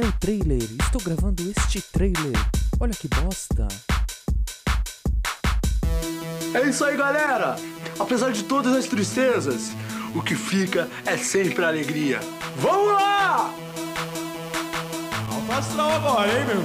É o trailer, estou gravando este trailer. Olha que bosta. É isso aí, galera! Apesar de todas as tristezas, o que fica é sempre a alegria. Vamos lá! Alto astral agora, hein, meu?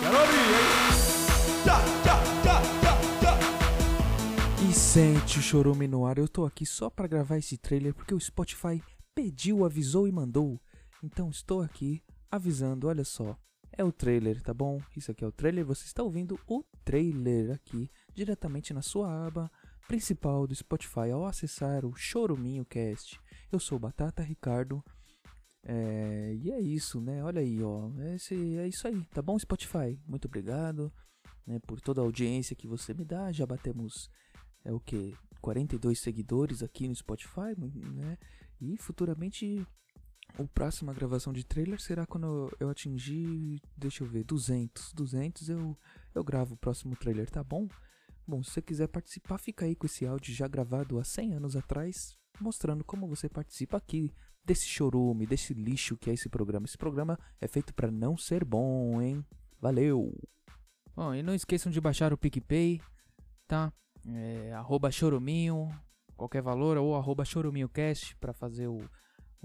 Quero ouvir, hein? Tchá, tchá, tchá, tchá, tchá. E sente o chorume no ar. Eu tô aqui só pra gravar esse trailer porque o Spotify pediu, avisou e mandou. Então estou aqui avisando, olha só. É o trailer, tá bom? Isso aqui é o trailer, você está ouvindo o trailer aqui diretamente na sua aba principal do Spotify ao acessar o Choruminho Cast. Eu sou Batata Ricardo. É, e é isso, né? Olha aí, ó. Esse, é isso aí, tá bom, Spotify? Muito obrigado né, por toda a audiência que você me dá. Já batemos é o que 42 seguidores aqui no Spotify, né? E futuramente o próxima gravação de trailer será quando eu atingir, deixa eu ver, 200. 200 eu eu gravo o próximo trailer, tá bom? Bom, se você quiser participar, fica aí com esse áudio já gravado há 100 anos atrás, mostrando como você participa aqui desse chorume, desse lixo que é esse programa. Esse programa é feito para não ser bom, hein? Valeu! Bom, e não esqueçam de baixar o PicPay, tá? É, choruminho, qualquer valor, ou arroba choruminhocast para fazer o,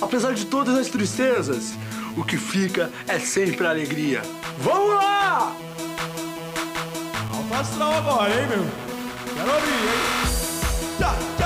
Apesar de todas as tristezas, o que fica é sempre a alegria. Vamos lá! Alto astral agora, hein, meu? Quero abrir, hein? Tá.